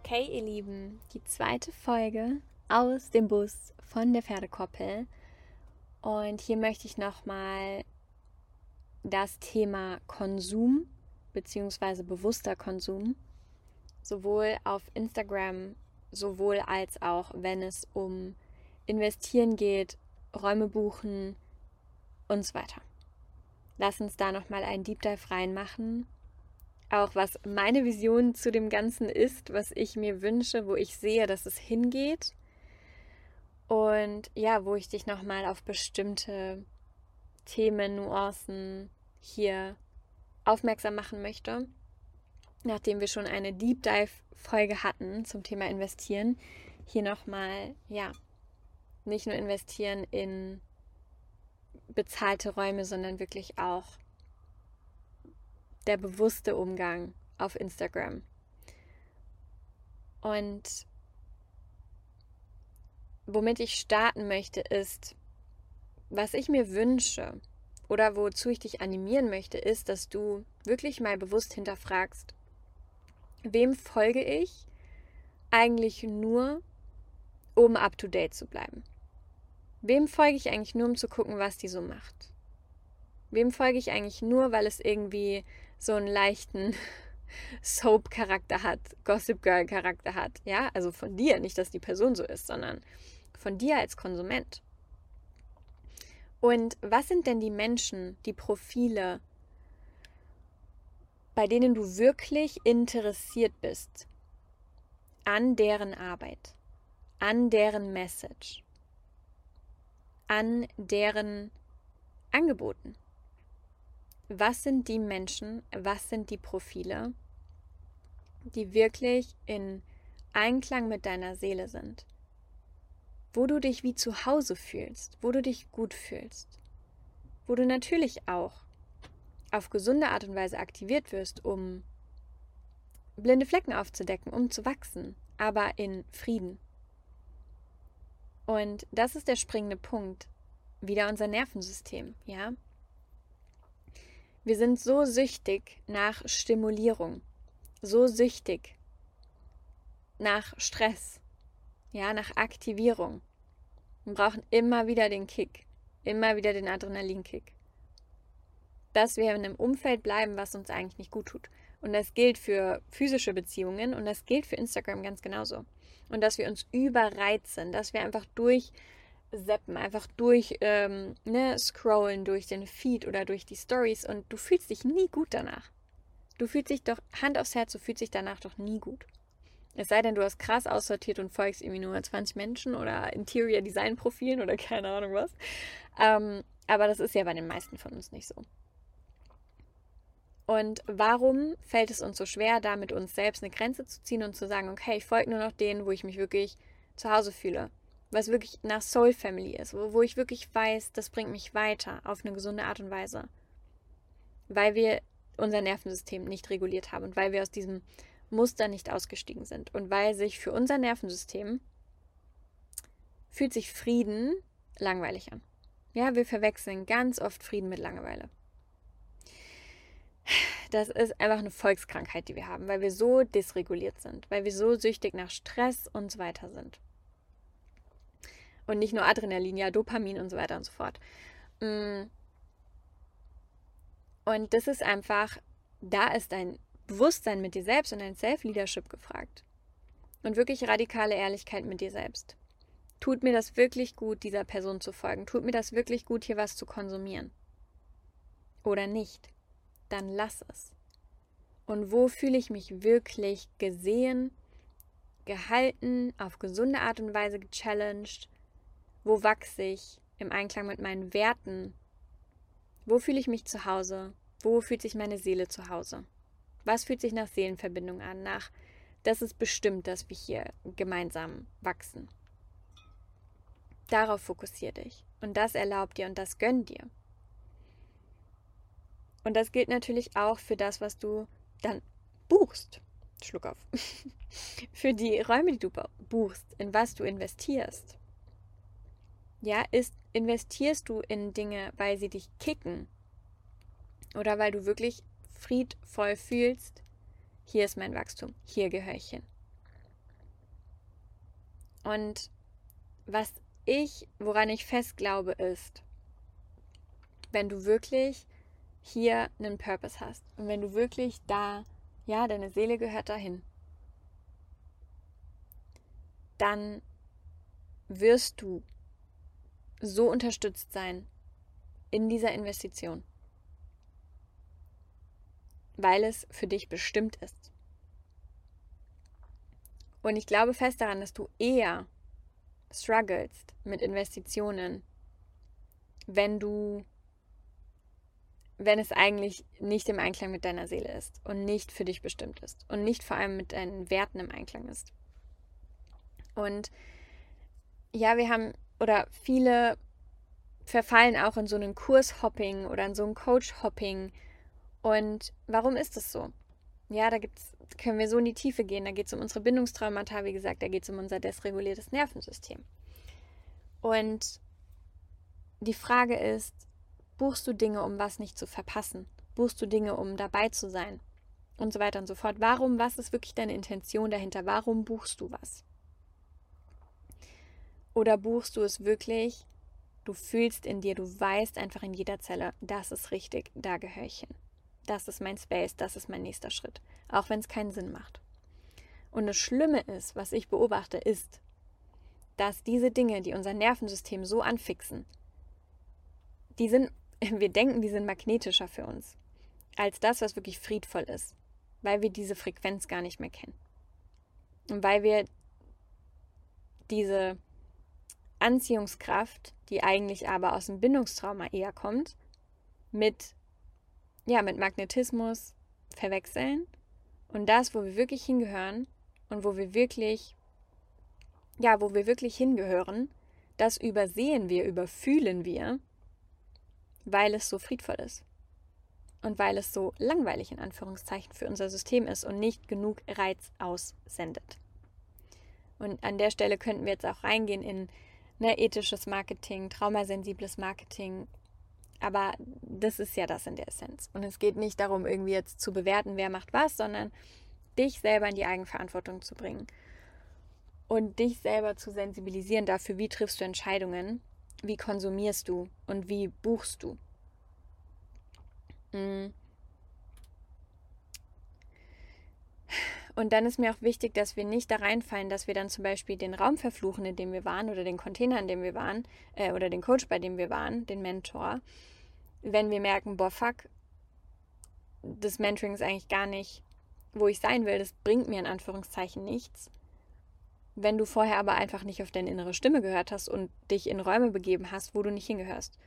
Okay, ihr Lieben, die zweite Folge aus dem Bus von der Pferdekoppel. Und hier möchte ich nochmal das Thema Konsum bzw. bewusster Konsum sowohl auf Instagram, sowohl als auch wenn es um Investieren geht, Räume buchen und so weiter. Lass uns da nochmal einen Deep Dive reinmachen auch was meine Vision zu dem Ganzen ist, was ich mir wünsche, wo ich sehe, dass es hingeht. Und ja, wo ich dich nochmal auf bestimmte Themen, Nuancen hier aufmerksam machen möchte. Nachdem wir schon eine Deep Dive-Folge hatten zum Thema Investieren, hier nochmal, ja, nicht nur investieren in bezahlte Räume, sondern wirklich auch der bewusste Umgang auf Instagram. Und womit ich starten möchte, ist, was ich mir wünsche oder wozu ich dich animieren möchte, ist, dass du wirklich mal bewusst hinterfragst, wem folge ich eigentlich nur, um up-to-date zu bleiben? Wem folge ich eigentlich nur, um zu gucken, was die so macht? Wem folge ich eigentlich nur, weil es irgendwie so einen leichten Soap-Charakter hat, Gossip Girl-Charakter hat. Ja, also von dir, nicht, dass die Person so ist, sondern von dir als Konsument. Und was sind denn die Menschen, die Profile, bei denen du wirklich interessiert bist an deren Arbeit, an deren Message, an deren Angeboten? Was sind die Menschen, was sind die Profile, die wirklich in Einklang mit deiner Seele sind, wo du dich wie zu Hause fühlst, wo du dich gut fühlst, wo du natürlich auch auf gesunde Art und Weise aktiviert wirst, um blinde Flecken aufzudecken, um zu wachsen, aber in Frieden. Und das ist der springende Punkt. Wieder unser Nervensystem, ja? Wir sind so süchtig nach Stimulierung, so süchtig nach Stress, ja, nach Aktivierung. Wir brauchen immer wieder den Kick, immer wieder den Adrenalinkick. Dass wir in einem Umfeld bleiben, was uns eigentlich nicht gut tut. Und das gilt für physische Beziehungen und das gilt für Instagram ganz genauso. Und dass wir uns überreizen, dass wir einfach durch zappen, einfach durch ähm, ne, scrollen durch den Feed oder durch die Stories und du fühlst dich nie gut danach. Du fühlst dich doch, Hand aufs Herz, du fühlst dich danach doch nie gut. Es sei denn, du hast krass aussortiert und folgst irgendwie nur 20 Menschen oder Interior Design Profilen oder keine Ahnung was. Ähm, aber das ist ja bei den meisten von uns nicht so. Und warum fällt es uns so schwer, da mit uns selbst eine Grenze zu ziehen und zu sagen, okay, ich folge nur noch denen, wo ich mich wirklich zu Hause fühle, was wirklich nach Soul Family ist, wo, wo ich wirklich weiß, das bringt mich weiter auf eine gesunde Art und Weise. Weil wir unser Nervensystem nicht reguliert haben und weil wir aus diesem Muster nicht ausgestiegen sind und weil sich für unser Nervensystem fühlt sich Frieden langweilig an. Ja, wir verwechseln ganz oft Frieden mit Langeweile. Das ist einfach eine Volkskrankheit, die wir haben, weil wir so dysreguliert sind, weil wir so süchtig nach Stress und so weiter sind. Und nicht nur Adrenalin, ja, Dopamin und so weiter und so fort. Mm. Und das ist einfach, da ist dein Bewusstsein mit dir selbst und dein Self-Leadership gefragt. Und wirklich radikale Ehrlichkeit mit dir selbst. Tut mir das wirklich gut, dieser Person zu folgen? Tut mir das wirklich gut, hier was zu konsumieren? Oder nicht? Dann lass es. Und wo fühle ich mich wirklich gesehen, gehalten, auf gesunde Art und Weise gechallenged? Wo wachse ich im Einklang mit meinen Werten? Wo fühle ich mich zu Hause? Wo fühlt sich meine Seele zu Hause? Was fühlt sich nach Seelenverbindung an? Nach, das ist bestimmt, dass wir hier gemeinsam wachsen. Darauf fokussiere dich. Und das erlaubt dir und das gönnt dir. Und das gilt natürlich auch für das, was du dann buchst. Schluck auf. für die Räume, die du buchst, in was du investierst. Ja, ist, investierst du in Dinge, weil sie dich kicken oder weil du wirklich friedvoll fühlst, hier ist mein Wachstum, hier gehöre ich hin. Und was ich, woran ich fest glaube, ist, wenn du wirklich hier einen Purpose hast und wenn du wirklich da, ja, deine Seele gehört dahin, dann wirst du so unterstützt sein in dieser Investition, weil es für dich bestimmt ist. Und ich glaube fest daran, dass du eher strugglest mit Investitionen, wenn du, wenn es eigentlich nicht im Einklang mit deiner Seele ist und nicht für dich bestimmt ist und nicht vor allem mit deinen Werten im Einklang ist. Und ja, wir haben, oder viele verfallen auch in so einen Kurshopping oder in so ein Coach-Hopping. Und warum ist das so? Ja, da gibt's, können wir so in die Tiefe gehen. Da geht es um unsere Bindungstraumata, wie gesagt, da geht es um unser desreguliertes Nervensystem. Und die Frage ist, buchst du Dinge, um was nicht zu verpassen? Buchst du Dinge, um dabei zu sein? Und so weiter und so fort. Warum, was ist wirklich deine Intention dahinter? Warum buchst du was? Oder buchst du es wirklich, du fühlst in dir, du weißt einfach in jeder Zelle, das ist richtig, da gehöre ich hin. Das ist mein Space, das ist mein nächster Schritt, auch wenn es keinen Sinn macht. Und das Schlimme ist, was ich beobachte, ist, dass diese Dinge, die unser Nervensystem so anfixen, die sind, wir denken, die sind magnetischer für uns, als das, was wirklich friedvoll ist, weil wir diese Frequenz gar nicht mehr kennen. Und weil wir diese Anziehungskraft, die eigentlich aber aus dem Bindungstrauma eher kommt, mit, ja, mit Magnetismus verwechseln. Und das, wo wir wirklich hingehören und wo wir wirklich, ja, wo wir wirklich hingehören, das übersehen wir, überfühlen wir, weil es so friedvoll ist. Und weil es so langweilig in Anführungszeichen für unser System ist und nicht genug Reiz aussendet. Und an der Stelle könnten wir jetzt auch reingehen in ne, ethisches Marketing, traumasensibles Marketing. Aber das ist ja das in der Essenz. Und es geht nicht darum, irgendwie jetzt zu bewerten, wer macht was, sondern dich selber in die Eigenverantwortung zu bringen. Und dich selber zu sensibilisieren dafür, wie triffst du Entscheidungen, wie konsumierst du und wie buchst du. Mhm. Und dann ist mir auch wichtig, dass wir nicht da reinfallen, dass wir dann zum Beispiel den Raum verfluchen, in dem wir waren, oder den Container, in dem wir waren, äh, oder den Coach, bei dem wir waren, den Mentor, wenn wir merken, boah, fuck, das Mentoring ist eigentlich gar nicht, wo ich sein will, das bringt mir in Anführungszeichen nichts. Wenn du vorher aber einfach nicht auf deine innere Stimme gehört hast und dich in Räume begeben hast, wo du nicht hingehörst.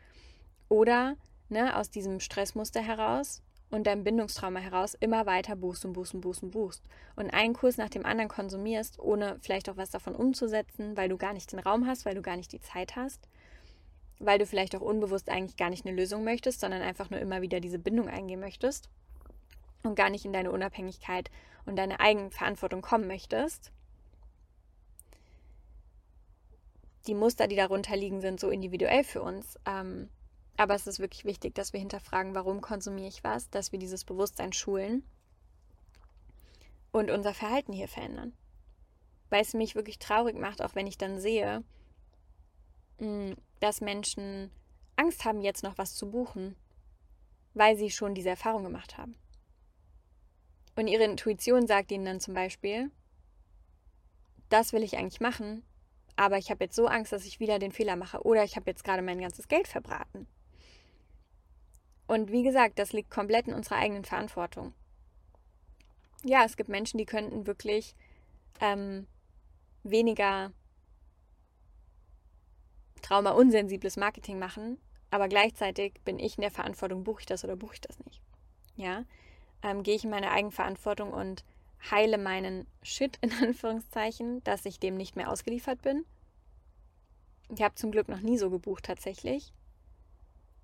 Oder ne, aus diesem Stressmuster heraus und deinem Bindungstrauma heraus immer weiter buchst und buchst und buchst und buchst und einen Kurs nach dem anderen konsumierst, ohne vielleicht auch was davon umzusetzen, weil du gar nicht den Raum hast, weil du gar nicht die Zeit hast, weil du vielleicht auch unbewusst eigentlich gar nicht eine Lösung möchtest, sondern einfach nur immer wieder diese Bindung eingehen möchtest und gar nicht in deine Unabhängigkeit und deine Eigenverantwortung kommen möchtest. Die Muster, die darunter liegen, sind so individuell für uns. Ähm, aber es ist wirklich wichtig, dass wir hinterfragen, warum konsumiere ich was, dass wir dieses Bewusstsein schulen und unser Verhalten hier verändern. Weil es mich wirklich traurig macht, auch wenn ich dann sehe, mm, dass Menschen Angst haben, jetzt noch was zu buchen, weil sie schon diese Erfahrung gemacht haben. Und ihre Intuition sagt ihnen dann zum Beispiel, das will ich eigentlich machen, aber ich habe jetzt so Angst, dass ich wieder den Fehler mache oder ich habe jetzt gerade mein ganzes Geld verbraten. Und wie gesagt, das liegt komplett in unserer eigenen Verantwortung. Ja, es gibt Menschen, die könnten wirklich ähm, weniger trauma-unsensibles Marketing machen, aber gleichzeitig bin ich in der Verantwortung, buche ich das oder buche ich das nicht. Ja, ähm, gehe ich in meine Eigenverantwortung und heile meinen Shit in Anführungszeichen, dass ich dem nicht mehr ausgeliefert bin. Ich habe zum Glück noch nie so gebucht tatsächlich.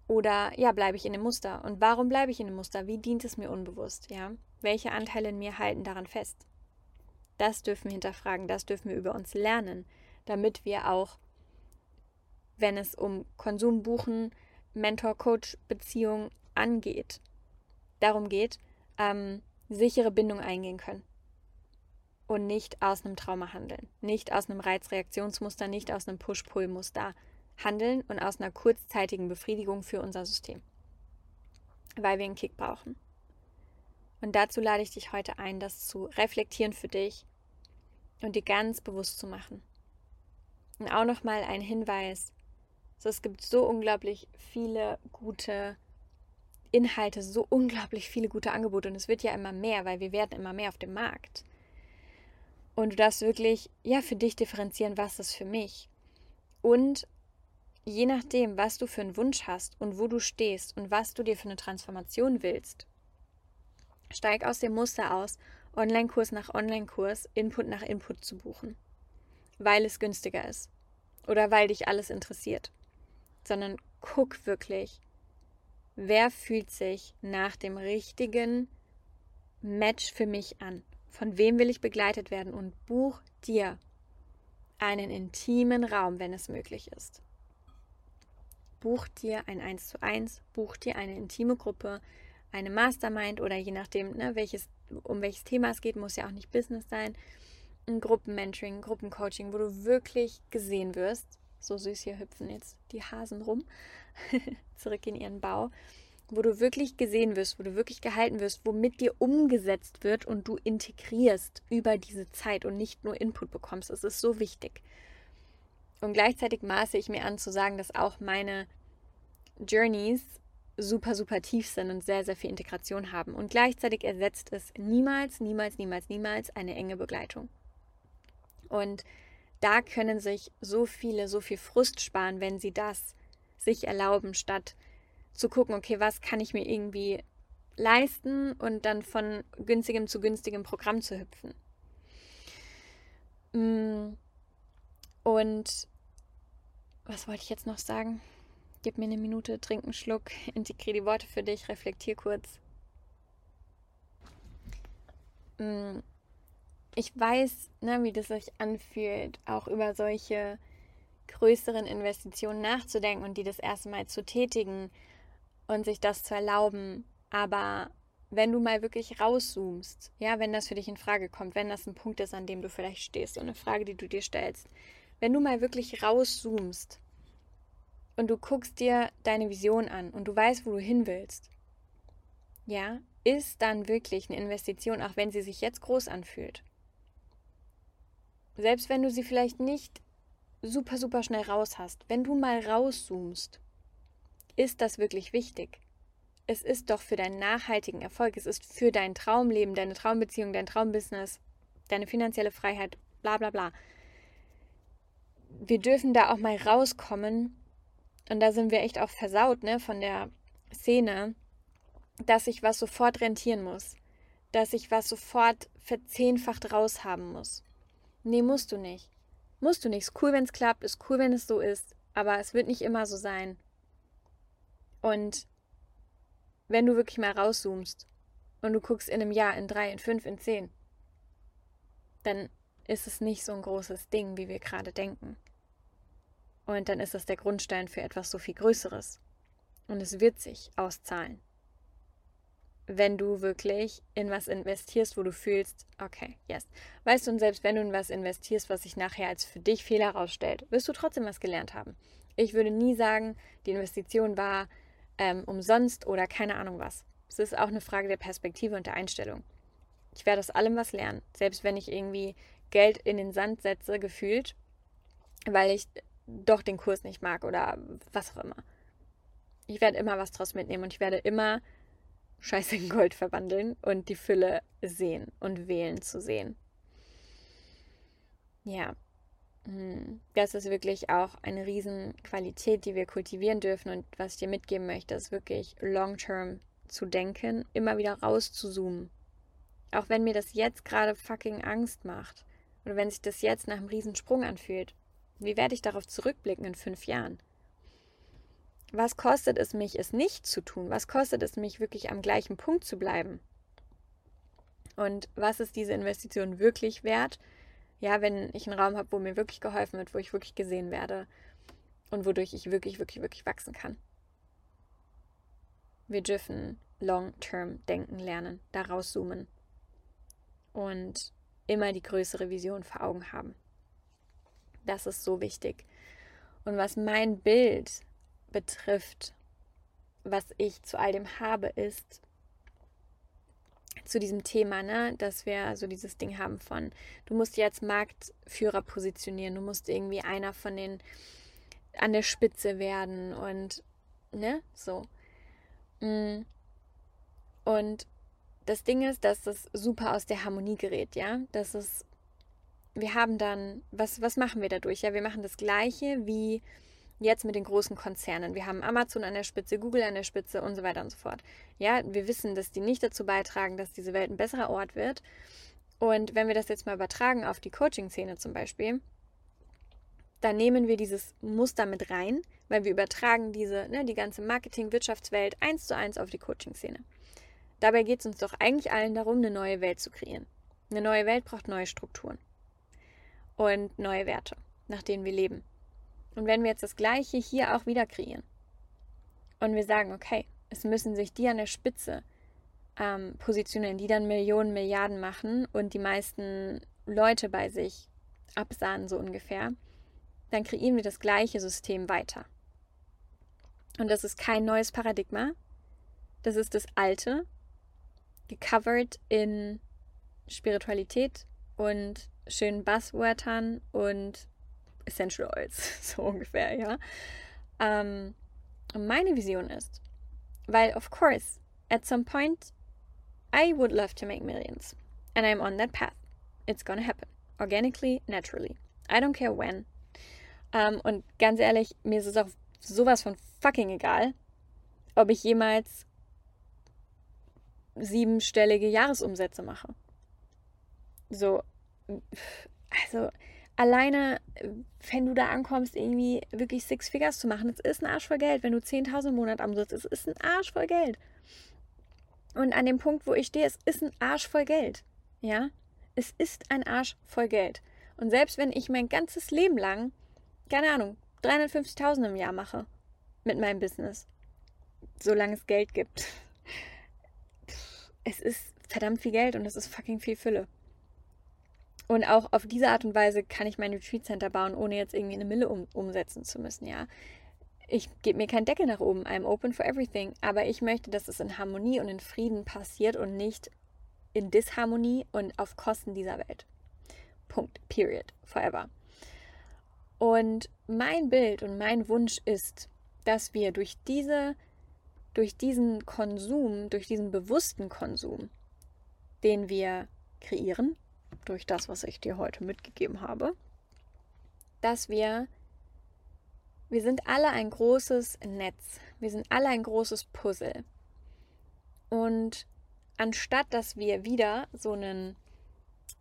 Oder ja, bleibe ich in dem Muster? Und warum bleibe ich in dem Muster? Wie dient es mir unbewusst? Ja? Welche Anteile in mir halten daran fest? Das dürfen wir hinterfragen, das dürfen wir über uns lernen, damit wir auch, wenn es um Konsum, Buchen, Mentor-Coach-Beziehung angeht, darum geht, ähm, sichere Bindung eingehen können. und nicht aus einem Trauma handeln, nicht aus einem Reizreaktionsmuster, nicht aus einem Push-Pull-Muster handeln und aus einer kurzzeitigen Befriedigung für unser System, weil wir einen Kick brauchen. Und dazu lade ich dich heute ein, das zu reflektieren für dich und dir ganz bewusst zu machen. Und auch nochmal ein Hinweis, so, es gibt so unglaublich viele gute Inhalte, so unglaublich viele gute Angebote und es wird ja immer mehr, weil wir werden immer mehr auf dem Markt. Und du darfst wirklich, ja, für dich differenzieren, was ist für mich. Und je nachdem, was du für einen Wunsch hast und wo du stehst und was du dir für eine Transformation willst, steig aus dem Muster aus, Online-Kurs nach Online-Kurs, Input nach Input zu buchen, weil es günstiger ist. Oder weil dich alles interessiert, sondern guck wirklich, wer fühlt sich nach dem richtigen Match für mich an? Von wem will ich begleitet werden? Und buch dir einen intimen Raum, wenn es möglich ist. Buch dir ein 1 zu 1, buch dir eine intime Gruppe, eine Mastermind oder je nachdem, ne, welches, um welches Thema es geht, muss ja auch nicht Business sein, ein Gruppenmentoring, Gruppencoaching, wo du wirklich gesehen wirst. So süß hier hüpfen jetzt die Hasen rum, zurück in ihren Bau wo du wirklich gesehen wirst, wo du wirklich gehalten wirst, wo mit dir umgesetzt wird und du integrierst über diese Zeit und nicht nur Input bekommst. Das ist so wichtig. Und gleichzeitig maße ich mir an zu sagen, dass auch meine Journeys super, super tief sind und sehr, sehr viel Integration haben. Und gleichzeitig ersetzt es niemals, niemals, niemals, niemals eine enge Begleitung. Und da können sich so viele, so viel Frust sparen, wenn sie das sich erlauben, statt zu gucken, okay, was kann ich mir irgendwie leisten und dann von günstigem zu günstigem Programm zu hüpfen. Mm. Und was wollte ich jetzt noch sagen? Gib mir eine Minute, trink einen Schluck, integriere die Worte für dich, reflektier kurz. Mm. Ich weiß, ne, wie das sich anfühlt, auch über solche größeren Investitionen nachzudenken und die das erste Mal zu tätigen und sich das zu erlauben. Aber wenn du mal wirklich rauszoomst, ja, wenn das für dich in Frage kommt, wenn das ein Punkt ist, an dem du vielleicht stehst und eine Frage, die du dir stellst, wenn du mal wirklich rauszoomst und du guckst dir deine Vision an und du weißt, wo du hin willst, ja, ist dann wirklich eine Investition, auch wenn sie sich jetzt groß anfühlt. Selbst wenn du sie vielleicht nicht super, super schnell raus hast, wenn du mal rauszoomst ist das wirklich wichtig? Es ist doch für deinen nachhaltigen Erfolg, es ist für dein Traumleben, deine Traumbeziehung, dein Traumbusiness, deine finanzielle Freiheit, bla bla bla. Wir dürfen da auch mal rauskommen und da sind wir echt auch versaut, ne, von der Szene, dass ich was sofort rentieren muss, dass ich was sofort verzehnfacht raushaben muss. Nee, musst du nicht. Musst du nicht. Ist cool, wenn es klappt, ist cool, wenn es so ist, aber es wird nicht immer so sein. Und wenn du wirklich mal rauszoomst und du guckst in einem Jahr, in drei, in fünf, in zehn, dann ist es nicht so ein großes Ding, wie wir gerade denken. Und dann ist es der Grundstein für etwas so viel Größeres. Und es wird sich auszahlen. Wenn du wirklich in was investierst, wo du fühlst, okay, yes. Weißt du, und selbst wenn du in was investierst, was sich nachher als für dich Fehler herausstellt, wirst du trotzdem was gelernt haben. Ich würde nie sagen, die Investition war ähm, umsonst oder keine Ahnung was. Es ist auch eine Frage der Perspektive und der Einstellung. Ich werde aus allem was lernen, selbst wenn ich irgendwie Geld in den Sand setze, gefühlt, weil ich doch den Kurs nicht mag oder was auch immer. Ich werde immer was draus mitnehmen und ich werde immer Scheiße in Gold verwandeln und die Fülle sehen und wählen zu sehen. Ja, hm, das ist wirklich auch eine Riesenqualität, die wir kultivieren dürfen. Und was ich dir mitgeben möchte, ist wirklich long-term zu denken, immer wieder rauszuzoomen. Auch wenn mir das jetzt gerade fucking Angst macht oder wenn sich das jetzt nach einem Riesensprung anfühlt. Wie werde ich darauf zurückblicken in fünf Jahren? Was kostet es mich, es nicht zu tun? Was kostet es mich, wirklich am gleichen Punkt zu bleiben? Und was ist diese Investition wirklich wert? ja, wenn ich einen Raum habe, wo mir wirklich geholfen wird, wo ich wirklich gesehen werde und wodurch ich wirklich, wirklich, wirklich wachsen kann. Wir dürfen long-term denken lernen, daraus zoomen. Und immer die größere Vision vor Augen haben. Das ist so wichtig. Und was mein Bild betrifft, was ich zu all dem habe, ist zu diesem Thema, ne, dass wir so dieses Ding haben von, du musst jetzt Marktführer positionieren, du musst irgendwie einer von den an der Spitze werden und ne, so. Mm. Und das Ding ist, dass das super aus der Harmonie gerät, ja, dass es wir haben dann, was, was machen wir dadurch? Ja, wir machen das Gleiche wie jetzt mit den großen Konzernen. Wir haben Amazon an der Spitze, Google an der Spitze und so weiter und so fort. Ja, wir wissen, dass die nicht dazu beitragen, dass diese Welt ein besserer Ort wird. Und wenn wir das jetzt mal übertragen auf die Coaching-Szene zum Beispiel, dann nehmen wir dieses Muster mit rein, weil wir übertragen diese, ne, die ganze Marketing-Wirtschaftswelt eins zu eins auf die Coaching-Szene. Dabei geht es uns doch eigentlich allen darum, eine neue Welt zu kreieren. Eine neue Welt braucht neue Strukturen und neue Werte, nach denen wir leben. Und wenn wir jetzt das Gleiche hier auch wieder kreieren und wir sagen, okay, es müssen sich die an der Spitze ähm, positionieren, die dann Millionen, Milliarden machen und die meisten Leute bei sich absahen, so ungefähr, dann kreieren wir das gleiche System weiter. Und das ist kein neues Paradigma, das ist das alte, gecovert in Spiritualität und schönen Buzzwörtern und Essential Oils, so ungefähr, ja. Ähm, meine Vision ist, weil, of course, at some point, I would love to make millions. And I'm on that path. It's gonna happen. Organically, naturally. I don't care when. Ähm, und ganz ehrlich, mir ist es auch sowas von fucking egal, ob ich jemals siebenstellige Jahresumsätze mache. So, also alleine, wenn du da ankommst, irgendwie wirklich Six Figures zu machen, es ist ein Arsch voll Geld. Wenn du 10.000 im Monat umsetzt, es ist ein Arsch voll Geld. Und an dem Punkt, wo ich stehe, es ist ein Arsch voll Geld. Ja? Es ist ein Arsch voll Geld. Und selbst wenn ich mein ganzes Leben lang, keine Ahnung, 350.000 im Jahr mache mit meinem Business, solange es Geld gibt, es ist verdammt viel Geld und es ist fucking viel Fülle. Und auch auf diese Art und Weise kann ich mein Retreat Center bauen, ohne jetzt irgendwie eine Mille um, umsetzen zu müssen, ja. Ich gebe mir keinen Deckel nach oben. I'm open for everything. Aber ich möchte, dass es in Harmonie und in Frieden passiert und nicht in Disharmonie und auf Kosten dieser Welt. Punkt. Period. Forever. Und mein Bild und mein Wunsch ist, dass wir durch diese, durch diesen Konsum, durch diesen bewussten Konsum, den wir kreieren, durch das, was ich dir heute mitgegeben habe, dass wir, wir sind alle ein großes Netz, wir sind alle ein großes Puzzle. Und anstatt dass wir wieder so ein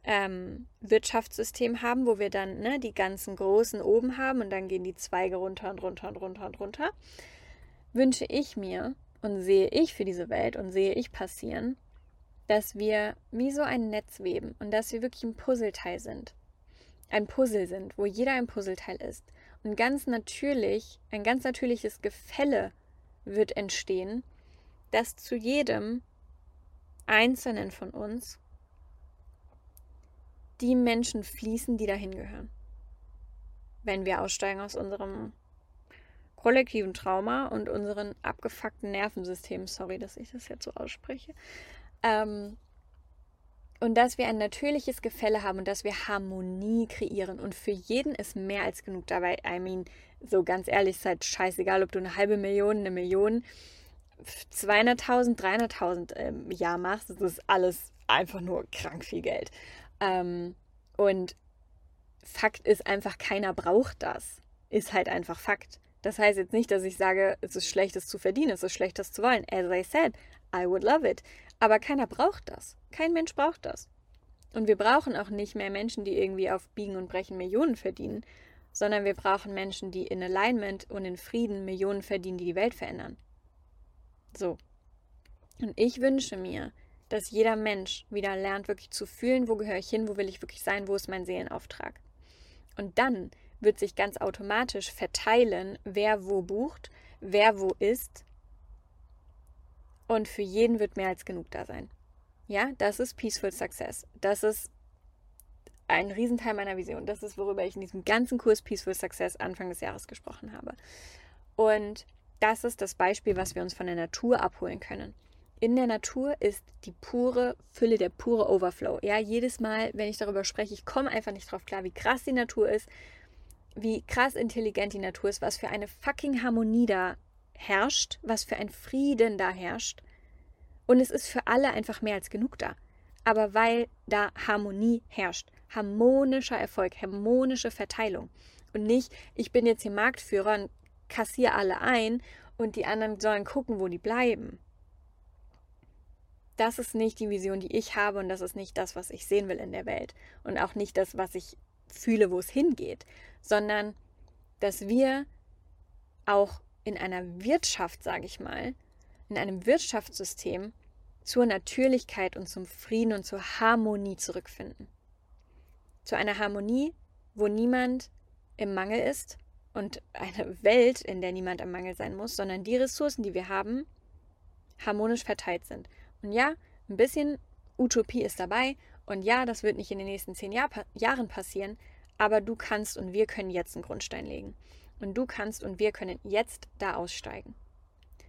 ähm, Wirtschaftssystem haben, wo wir dann ne, die ganzen Großen oben haben und dann gehen die Zweige runter und runter und runter und runter, wünsche ich mir und sehe ich für diese Welt und sehe ich passieren, dass wir wie so ein Netz weben und dass wir wirklich ein Puzzleteil sind. Ein Puzzle sind, wo jeder ein Puzzleteil ist. Und ganz natürlich, ein ganz natürliches Gefälle wird entstehen, dass zu jedem Einzelnen von uns die Menschen fließen, die dahin gehören. Wenn wir aussteigen aus unserem kollektiven Trauma und unseren abgefuckten Nervensystemen, sorry, dass ich das jetzt so ausspreche, ähm, und dass wir ein natürliches Gefälle haben und dass wir Harmonie kreieren. Und für jeden ist mehr als genug dabei. I mean, so ganz ehrlich, ist halt scheißegal, ob du eine halbe Million, eine Million, 200.000, 300.000 im Jahr machst. Das ist alles einfach nur krank viel Geld. Ähm, und Fakt ist einfach, keiner braucht das. Ist halt einfach Fakt. Das heißt jetzt nicht, dass ich sage, es ist schlecht, es zu verdienen, es ist schlecht, das zu wollen. As I said, I would love it. Aber keiner braucht das. Kein Mensch braucht das. Und wir brauchen auch nicht mehr Menschen, die irgendwie auf Biegen und Brechen Millionen verdienen, sondern wir brauchen Menschen, die in Alignment und in Frieden Millionen verdienen, die die Welt verändern. So. Und ich wünsche mir, dass jeder Mensch wieder lernt, wirklich zu fühlen, wo gehöre ich hin, wo will ich wirklich sein, wo ist mein Seelenauftrag. Und dann wird sich ganz automatisch verteilen, wer wo bucht, wer wo ist und für jeden wird mehr als genug da sein. Ja, das ist Peaceful Success. Das ist ein Riesenteil meiner Vision. Das ist, worüber ich in diesem ganzen Kurs Peaceful Success Anfang des Jahres gesprochen habe. Und das ist das Beispiel, was wir uns von der Natur abholen können. In der Natur ist die pure Fülle, der pure Overflow. Ja, jedes Mal, wenn ich darüber spreche, ich komme einfach nicht drauf klar, wie krass die Natur ist, wie krass intelligent die Natur ist, was für eine fucking Harmonie da herrscht, was für ein Frieden da herrscht. Und es ist für alle einfach mehr als genug da. Aber weil da Harmonie herrscht, harmonischer Erfolg, harmonische Verteilung. Und nicht, ich bin jetzt hier Marktführer und kassiere alle ein und die anderen sollen gucken, wo die bleiben. Das ist nicht die Vision, die ich habe und das ist nicht das, was ich sehen will in der Welt und auch nicht das, was ich fühle, wo es hingeht, sondern dass wir auch in einer Wirtschaft, sage ich mal, in einem Wirtschaftssystem zur Natürlichkeit und zum Frieden und zur Harmonie zurückfinden. Zu einer Harmonie, wo niemand im Mangel ist und eine Welt, in der niemand im Mangel sein muss, sondern die Ressourcen, die wir haben, harmonisch verteilt sind. Und ja, ein bisschen Utopie ist dabei und ja, das wird nicht in den nächsten zehn Jahr, Jahren passieren, aber du kannst und wir können jetzt einen Grundstein legen. Und du kannst und wir können jetzt da aussteigen.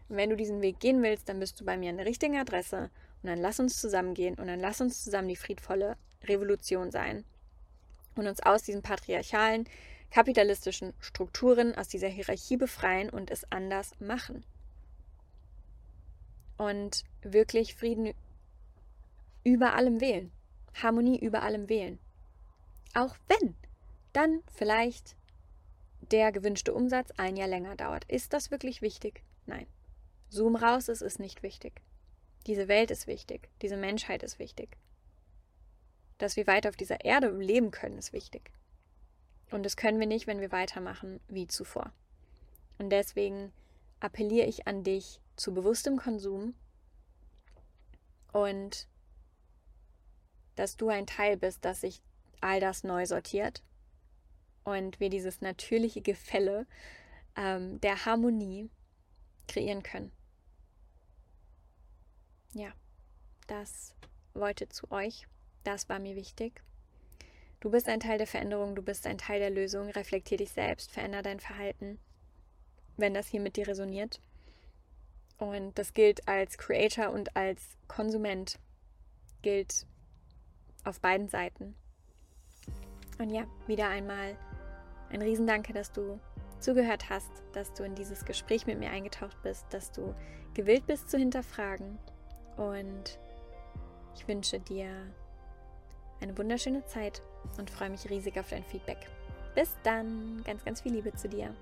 Und wenn du diesen Weg gehen willst, dann bist du bei mir an der richtigen Adresse und dann lass uns zusammen gehen und dann lass uns zusammen die friedvolle Revolution sein und uns aus diesen patriarchalen, kapitalistischen Strukturen, aus dieser Hierarchie befreien und es anders machen. Und wirklich Frieden über allem wählen. Harmonie über allem wählen. Auch wenn dann vielleicht der gewünschte Umsatz ein Jahr länger dauert. Ist das wirklich wichtig? Nein. Zoom raus, es ist nicht wichtig. Diese Welt ist wichtig. Diese Menschheit ist wichtig. Dass wir weiter auf dieser Erde leben können, ist wichtig. Und das können wir nicht, wenn wir weitermachen wie zuvor. Und deswegen appelliere ich an dich zu bewusstem Konsum und dass du ein Teil bist, dass sich all das neu sortiert und wir dieses natürliche Gefälle ähm, der Harmonie kreieren können. Ja, das wollte zu euch. Das war mir wichtig. Du bist ein Teil der Veränderung, du bist ein Teil der Lösung. Reflektier dich selbst, veränder dein Verhalten, wenn das hier mit dir resoniert. Und das gilt als Creator und als Konsument. Gilt auf beiden Seiten. Und ja, wieder einmal ein Riesendanke, dass du zugehört hast, dass du in dieses Gespräch mit mir eingetaucht bist, dass du gewillt bist zu hinterfragen. Und ich wünsche dir eine wunderschöne Zeit und freue mich riesig auf dein Feedback. Bis dann, ganz, ganz viel Liebe zu dir.